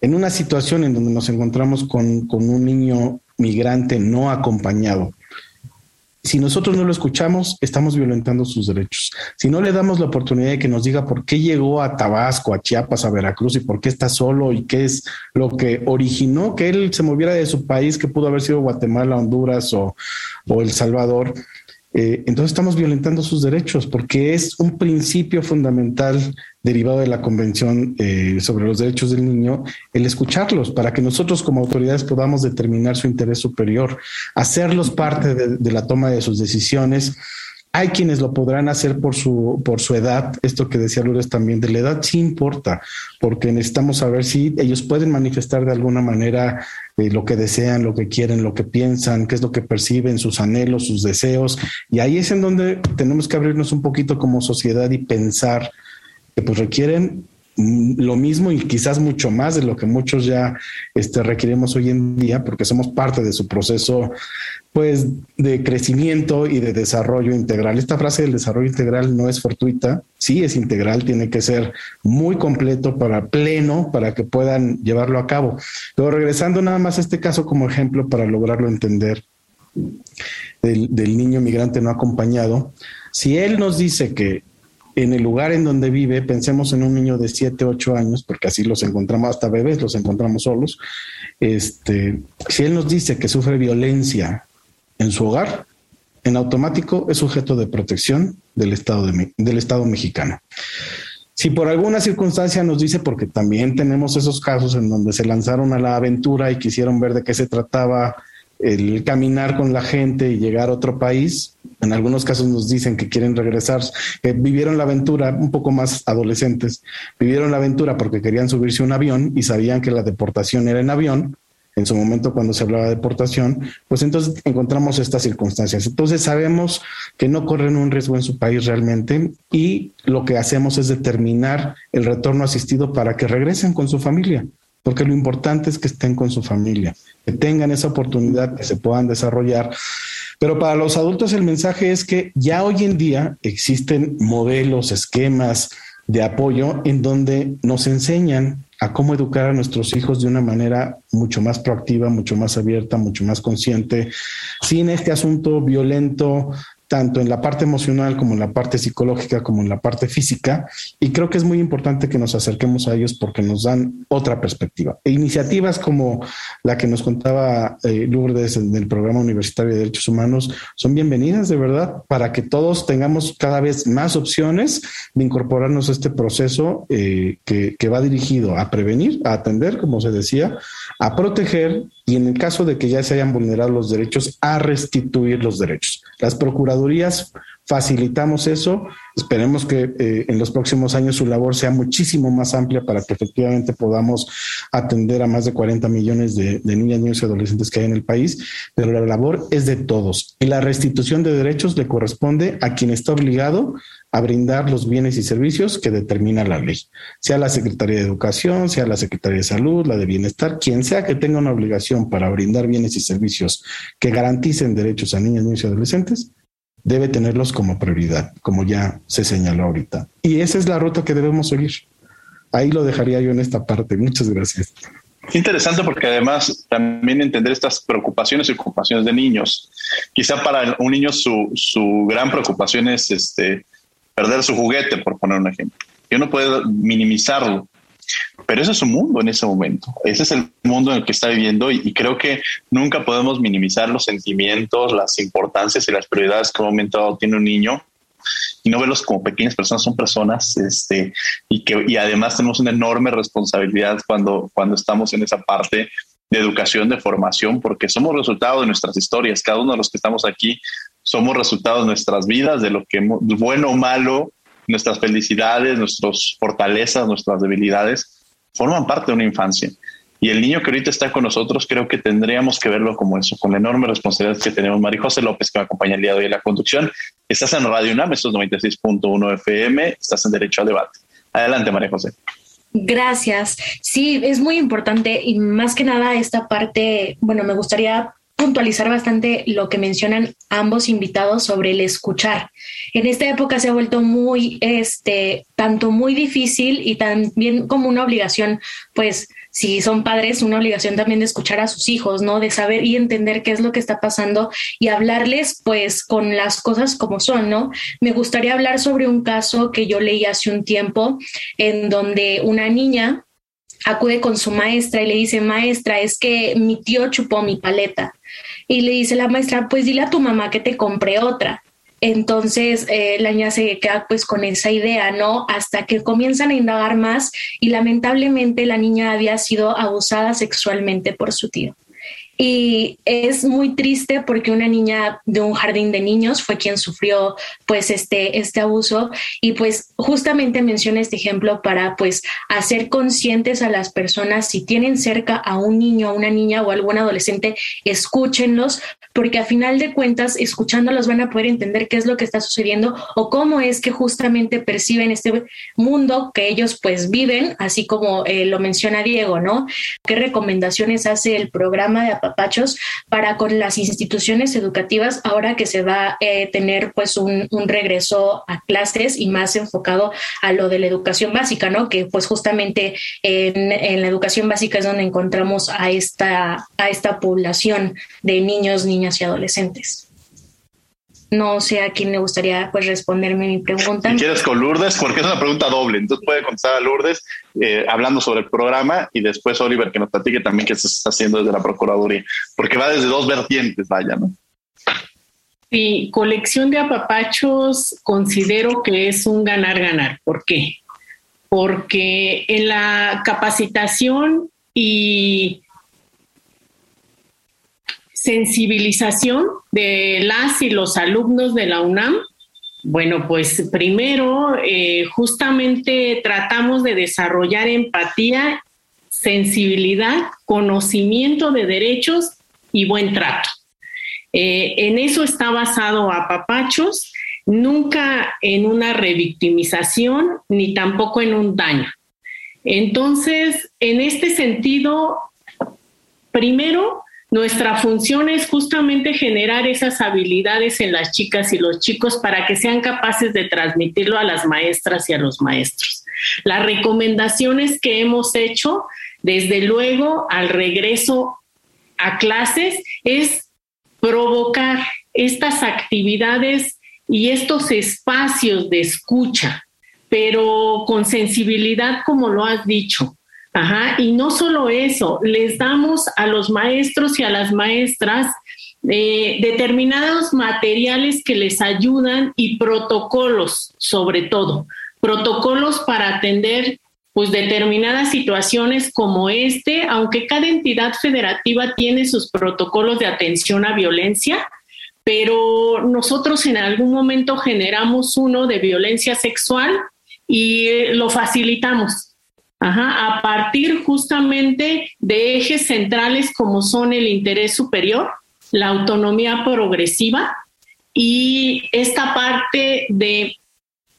en una situación en donde nos encontramos con, con un niño migrante no acompañado, si nosotros no lo escuchamos, estamos violentando sus derechos. Si no le damos la oportunidad de que nos diga por qué llegó a Tabasco, a Chiapas, a Veracruz y por qué está solo y qué es lo que originó que él se moviera de su país, que pudo haber sido Guatemala, Honduras o, o El Salvador, eh, entonces estamos violentando sus derechos porque es un principio fundamental derivado de la Convención eh, sobre los Derechos del Niño el escucharlos para que nosotros como autoridades podamos determinar su interés superior, hacerlos parte de la toma de sus decisiones hay quienes lo podrán hacer por su, por su edad, esto que decía Lourdes también, de la edad sí importa, porque necesitamos saber si ellos pueden manifestar de alguna manera eh, lo que desean, lo que quieren, lo que piensan, qué es lo que perciben, sus anhelos, sus deseos. Y ahí es en donde tenemos que abrirnos un poquito como sociedad y pensar que pues requieren lo mismo y quizás mucho más de lo que muchos ya este, requerimos hoy en día, porque somos parte de su proceso pues, de crecimiento y de desarrollo integral. Esta frase del desarrollo integral no es fortuita, sí es integral, tiene que ser muy completo para pleno, para que puedan llevarlo a cabo. Pero regresando nada más a este caso como ejemplo para lograrlo entender, del niño migrante no acompañado, si él nos dice que en el lugar en donde vive, pensemos en un niño de 7, 8 años, porque así los encontramos, hasta bebés los encontramos solos, este, si él nos dice que sufre violencia en su hogar, en automático es sujeto de protección del Estado, del Estado mexicano. Si por alguna circunstancia nos dice, porque también tenemos esos casos en donde se lanzaron a la aventura y quisieron ver de qué se trataba el caminar con la gente y llegar a otro país. En algunos casos nos dicen que quieren regresar, que vivieron la aventura, un poco más adolescentes, vivieron la aventura porque querían subirse a un avión y sabían que la deportación era en avión. En su momento, cuando se hablaba de deportación, pues entonces encontramos estas circunstancias. Entonces sabemos que no corren un riesgo en su país realmente y lo que hacemos es determinar el retorno asistido para que regresen con su familia porque lo importante es que estén con su familia, que tengan esa oportunidad, que se puedan desarrollar. Pero para los adultos el mensaje es que ya hoy en día existen modelos, esquemas de apoyo en donde nos enseñan a cómo educar a nuestros hijos de una manera mucho más proactiva, mucho más abierta, mucho más consciente, sin este asunto violento tanto en la parte emocional como en la parte psicológica como en la parte física y creo que es muy importante que nos acerquemos a ellos porque nos dan otra perspectiva. E iniciativas como la que nos contaba eh, Lourdes en el programa universitario de derechos humanos son bienvenidas de verdad para que todos tengamos cada vez más opciones de incorporarnos a este proceso eh, que, que va dirigido a prevenir, a atender, como se decía, a proteger y en el caso de que ya se hayan vulnerado los derechos, a restituir los derechos. Las procuradurías facilitamos eso. Esperemos que eh, en los próximos años su labor sea muchísimo más amplia para que efectivamente podamos atender a más de 40 millones de, de, niñas, niños y adolescentes que hay en el país, pero la labor es de todos. Y la restitución de derechos le corresponde a quien está obligado a brindar los bienes y servicios que determina la ley, sea la Secretaría de Educación, sea la Secretaría de Salud, la de Bienestar, quien sea que tenga una obligación para brindar bienes y servicios que garanticen derechos a niñas, niños y adolescentes, debe tenerlos como prioridad, como ya se señaló ahorita. Y esa es la ruta que debemos seguir. Ahí lo dejaría yo en esta parte. Muchas gracias. Interesante porque además también entender estas preocupaciones y ocupaciones de niños. Quizá para un niño su, su gran preocupación es este, perder su juguete, por poner un ejemplo. Yo no puedo minimizarlo, pero ese es su mundo en ese momento. Ese es el mundo en el que está viviendo y, creo que nunca podemos minimizar los sentimientos, las importancias y las prioridades que un momento tiene un niño y no verlos como pequeñas personas, son personas, este, y que y además tenemos una enorme responsabilidad cuando, cuando estamos en esa parte de educación, de formación, porque somos resultado de nuestras historias. Cada uno de los que estamos aquí somos resultado de nuestras vidas, de lo que bueno o malo, nuestras felicidades, nuestras fortalezas, nuestras debilidades, forman parte de una infancia. Y el niño que ahorita está con nosotros, creo que tendríamos que verlo como eso, con la enorme responsabilidad que tenemos. María José López, que me acompaña el día de hoy en la conducción. Estás en Radio UNAM, estos 96.1 FM, estás en Derecho al Debate. Adelante, María José. Gracias. Sí, es muy importante y más que nada esta parte, bueno, me gustaría puntualizar bastante lo que mencionan ambos invitados sobre el escuchar. En esta época se ha vuelto muy, este, tanto muy difícil y también como una obligación, pues si son padres, una obligación también de escuchar a sus hijos, ¿no? De saber y entender qué es lo que está pasando y hablarles pues con las cosas como son, ¿no? Me gustaría hablar sobre un caso que yo leí hace un tiempo en donde una niña acude con su maestra y le dice, maestra, es que mi tío chupó mi paleta. Y le dice la maestra, pues dile a tu mamá que te compre otra. Entonces eh, la niña se queda pues con esa idea, ¿no? Hasta que comienzan a indagar más y lamentablemente la niña había sido abusada sexualmente por su tío. Y es muy triste porque una niña de un jardín de niños fue quien sufrió pues este, este abuso y pues justamente menciono este ejemplo para pues hacer conscientes a las personas si tienen cerca a un niño, a una niña o algún adolescente, escúchenlos porque a final de cuentas escuchándolos van a poder entender qué es lo que está sucediendo o cómo es que justamente perciben este mundo que ellos pues viven, así como eh, lo menciona Diego, ¿no? ¿Qué recomendaciones hace el programa de papachos para con las instituciones educativas ahora que se va a eh, tener pues un, regreso a clases y más enfocado a lo de la educación básica, ¿no? Que pues justamente en, en la educación básica es donde encontramos a esta, a esta población de niños, niñas y adolescentes. No sé a quién le gustaría pues responderme mi pregunta. Si quieres con Lourdes, porque es una pregunta doble. Entonces puede contestar a Lourdes eh, hablando sobre el programa y después Oliver que nos platique también qué se está haciendo desde la Procuraduría, porque va desde dos vertientes, vaya, ¿no? Sí, colección de apapachos considero que es un ganar-ganar. ¿Por qué? Porque en la capacitación y sensibilización de las y los alumnos de la UNAM, bueno, pues primero eh, justamente tratamos de desarrollar empatía, sensibilidad, conocimiento de derechos y buen trato. Eh, en eso está basado a Papachos, nunca en una revictimización ni tampoco en un daño. Entonces, en este sentido, primero, nuestra función es justamente generar esas habilidades en las chicas y los chicos para que sean capaces de transmitirlo a las maestras y a los maestros. Las recomendaciones que hemos hecho, desde luego, al regreso a clases, es provocar estas actividades y estos espacios de escucha, pero con sensibilidad, como lo has dicho. Ajá, y no solo eso, les damos a los maestros y a las maestras eh, determinados materiales que les ayudan y protocolos, sobre todo, protocolos para atender pues determinadas situaciones como este, aunque cada entidad federativa tiene sus protocolos de atención a violencia, pero nosotros en algún momento generamos uno de violencia sexual y lo facilitamos. A partir justamente de ejes centrales como son el interés superior, la autonomía progresiva y esta parte de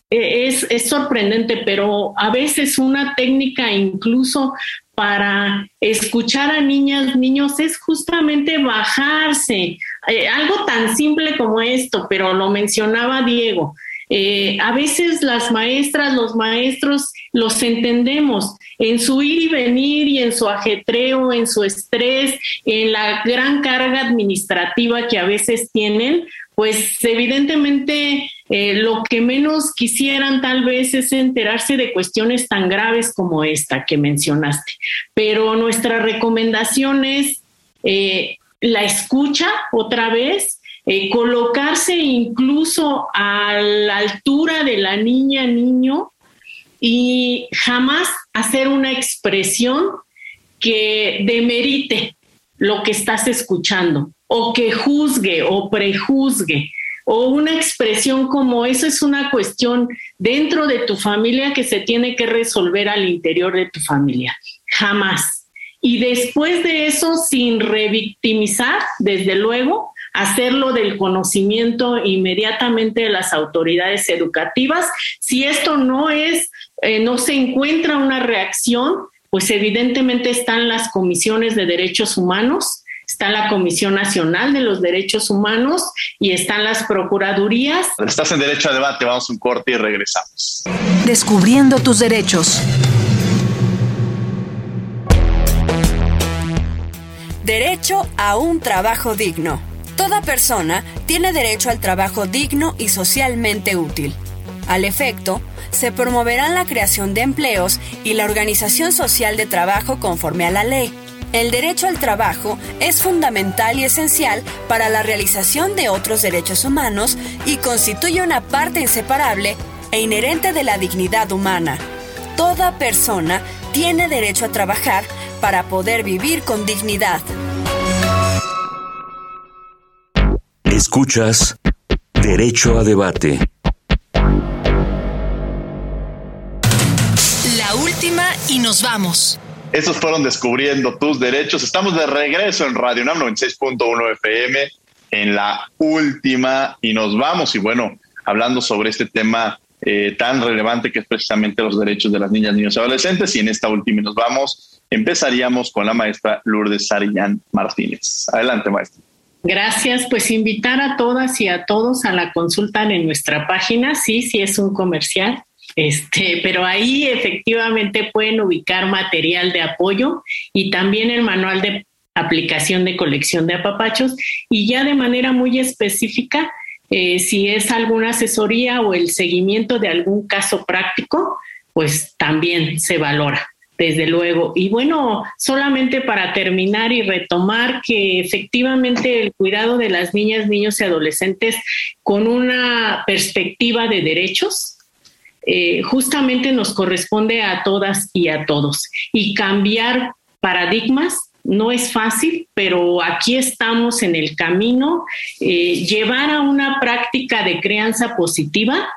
eh, es, es, sorprendente, pero a veces una técnica incluso para escuchar a niñas, niños, es justamente bajarse. Eh, algo tan simple como esto, pero lo mencionaba Diego. Eh, a veces las maestras, los maestros los entendemos en su ir y venir y en su ajetreo, en su estrés, en la gran carga administrativa que a veces tienen, pues evidentemente eh, lo que menos quisieran tal vez es enterarse de cuestiones tan graves como esta que mencionaste. Pero nuestra recomendación es eh, la escucha otra vez, eh, colocarse incluso a la altura de la niña, niño, y jamás hacer una expresión que demerite lo que estás escuchando o que juzgue o prejuzgue o una expresión como eso es una cuestión dentro de tu familia que se tiene que resolver al interior de tu familia. Jamás. Y después de eso, sin revictimizar, desde luego, hacerlo del conocimiento inmediatamente de las autoridades educativas. Si esto no es, eh, no se encuentra una reacción, pues evidentemente están las comisiones de derechos humanos está la Comisión Nacional de los Derechos Humanos y están las Procuradurías. Estás en Derecho a Debate, vamos a un corte y regresamos. Descubriendo tus derechos. Derecho a un trabajo digno. Toda persona tiene derecho al trabajo digno y socialmente útil. Al efecto, se promoverá la creación de empleos y la organización social de trabajo conforme a la ley el derecho al trabajo es fundamental y esencial para la realización de otros derechos humanos y constituye una parte inseparable e inherente de la dignidad humana. Toda persona tiene derecho a trabajar para poder vivir con dignidad. Escuchas Derecho a Debate. La última y nos vamos. Estos fueron Descubriendo tus Derechos. Estamos de regreso en Radio NAM 96.1 FM en la última y nos vamos. Y bueno, hablando sobre este tema eh, tan relevante que es precisamente los derechos de las niñas, niños y adolescentes. Y en esta última y nos vamos, empezaríamos con la maestra Lourdes Sarillán Martínez. Adelante, maestra. Gracias, pues invitar a todas y a todos a la consulta en nuestra página, sí, sí es un comercial, este, pero ahí efectivamente pueden ubicar material de apoyo y también el manual de aplicación de colección de apapachos. Y ya de manera muy específica, eh, si es alguna asesoría o el seguimiento de algún caso práctico, pues también se valora. Desde luego. Y bueno, solamente para terminar y retomar que efectivamente el cuidado de las niñas, niños y adolescentes con una perspectiva de derechos, eh, justamente nos corresponde a todas y a todos. Y cambiar paradigmas no es fácil, pero aquí estamos en el camino. Eh, llevar a una práctica de crianza positiva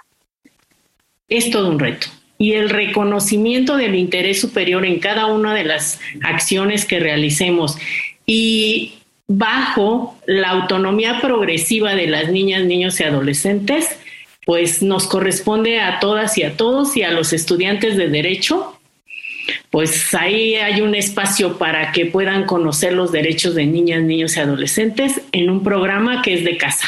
es todo un reto y el reconocimiento del interés superior en cada una de las acciones que realicemos y bajo la autonomía progresiva de las niñas, niños y adolescentes, pues nos corresponde a todas y a todos y a los estudiantes de derecho, pues ahí hay un espacio para que puedan conocer los derechos de niñas, niños y adolescentes en un programa que es de casa.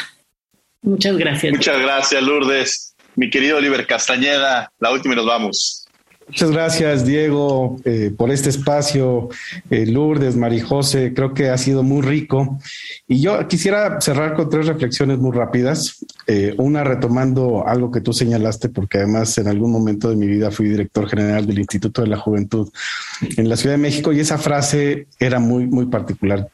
Muchas gracias. Muchas gracias, Lourdes. Mi querido Oliver Castañeda, la última y nos vamos. Muchas gracias, Diego, eh, por este espacio. Eh, Lourdes, Marijose, creo que ha sido muy rico. Y yo quisiera cerrar con tres reflexiones muy rápidas. Eh, una retomando algo que tú señalaste, porque además en algún momento de mi vida fui director general del Instituto de la Juventud en la Ciudad de México y esa frase era muy, muy particular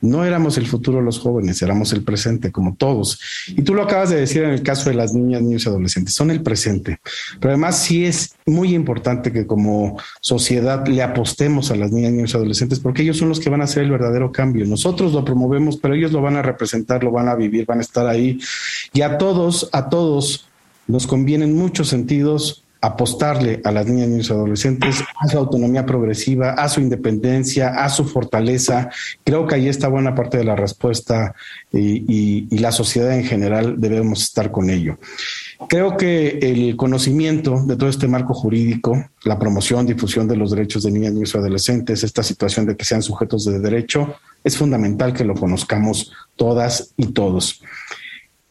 no éramos el futuro los jóvenes, éramos el presente, como todos. Y tú lo acabas de decir en el caso de las niñas, niños y adolescentes, son el presente. Pero además sí es muy importante que como sociedad le apostemos a las niñas, niños y adolescentes, porque ellos son los que van a hacer el verdadero cambio. Nosotros lo promovemos, pero ellos lo van a representar, lo van a vivir, van a estar ahí. Y a todos, a todos nos conviene en muchos sentidos apostarle a las niñas, niños y adolescentes a su autonomía progresiva, a su independencia, a su fortaleza. Creo que ahí está buena parte de la respuesta y, la sociedad en general debemos estar con ello. Creo que el conocimiento de todo este marco jurídico, la promoción, difusión de los derechos de niñas, niños y adolescentes, esta situación de que sean sujetos de derecho, es fundamental que lo conozcamos todas y todos.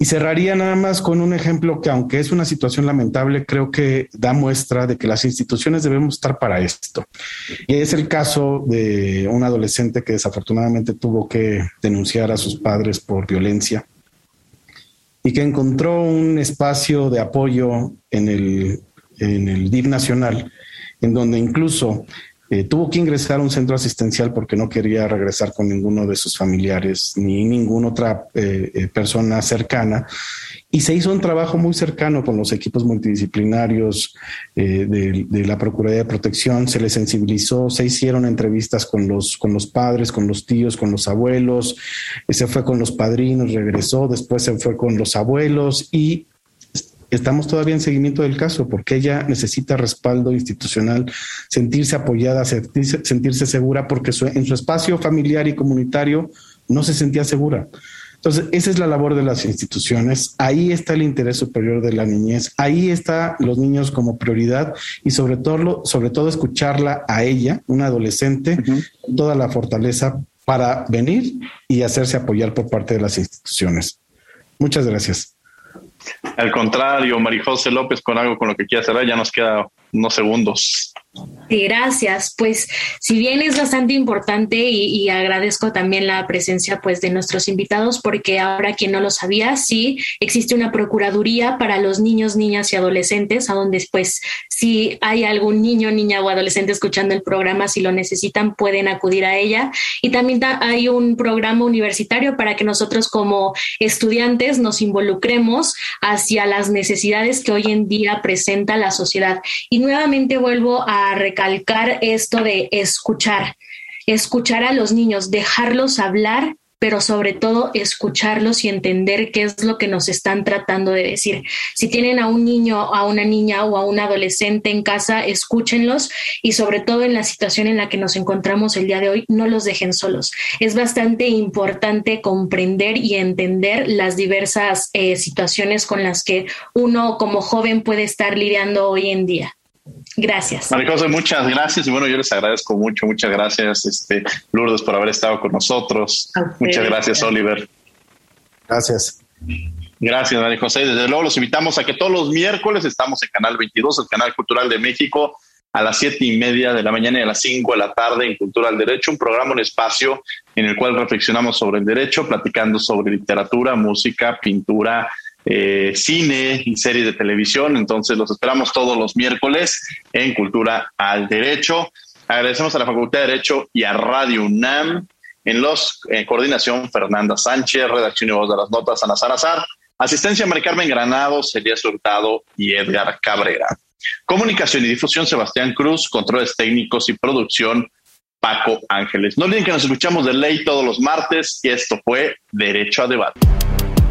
Y cerraría nada más con un ejemplo que, aunque es una situación lamentable, creo que da muestra de que las instituciones debemos estar para esto. Y es el caso de un adolescente que desafortunadamente tuvo que denunciar a sus padres por violencia y que encontró un espacio de apoyo en el, en el DIV nacional, en donde incluso eh, tuvo que ingresar a un centro asistencial porque no quería regresar con ninguno de sus familiares ni ninguna otra eh, eh, persona cercana. Y se hizo un trabajo muy cercano con los equipos multidisciplinarios de, la Procuraduría de Protección, se les sensibilizó, se hicieron entrevistas con los, con los padres, con los tíos, con los abuelos, se fue con los padrinos, regresó, después se fue con los abuelos y estamos todavía en seguimiento del caso porque ella necesita respaldo institucional, sentirse apoyada, sentirse, segura porque en su espacio familiar y comunitario no se sentía segura. Entonces, esa es la labor de las instituciones. Ahí está el interés superior de la niñez. Ahí está los niños como prioridad y sobre todo, sobre todo escucharla a ella, una adolescente, toda la fortaleza para venir y hacerse apoyar por parte de las instituciones. Muchas gracias. Al contrario, Marijose López, con algo con lo que quiera cerrar, ya nos queda unos segundos. Gracias. Pues si bien es bastante importante y, agradezco también la presencia pues de nuestros invitados porque ahora quien no lo sabía, sí existe una procuraduría para los niños, niñas y adolescentes a donde pues si hay algún niño, niña o adolescente escuchando el programa, si lo necesitan pueden acudir a ella y también hay un programa universitario para que nosotros como estudiantes nos involucremos hacia las necesidades que hoy en día presenta la sociedad. Y nuevamente vuelvo a recalcar esto de escuchar, escuchar a los niños, dejarlos hablar pero sobre todo escucharlos y entender qué es lo que nos están tratando de decir. Si tienen a un niño, a una niña o a un adolescente en casa, escúchenlos y sobre todo en la situación en la que nos encontramos el día de hoy, no los dejen solos. Es bastante importante comprender y entender las diversas eh, situaciones con las que uno como joven puede estar lidiando hoy en día. Gracias. María muchas gracias. Y bueno, yo les agradezco mucho, muchas gracias, este, Lourdes, por haber estado con nosotros. Muchas gracias, Oliver. Gracias. Gracias, María José. Desde luego los invitamos a que todos los miércoles estamos en Canal 22, el Canal Cultural de México, a las siete y media de la mañana y a las cinco de la tarde en Cultura del Derecho, un programa, un espacio en el cual reflexionamos sobre el derecho, platicando sobre literatura, música, pintura, eh, cine y series de televisión. Entonces los esperamos todos los miércoles en Cultura al Derecho. Agradecemos a la Facultad de Derecho y a Radio UNAM. En los coordinación Fernanda Sánchez, redacción y voz de las notas Ana Salazar, asistencia María Carmen Granados, Elías Hurtado y Edgar Cabrera. Comunicación y difusión Sebastián Cruz, controles técnicos y producción Paco Ángeles. No olviden que nos escuchamos de ley todos los martes y esto fue Derecho a Debate.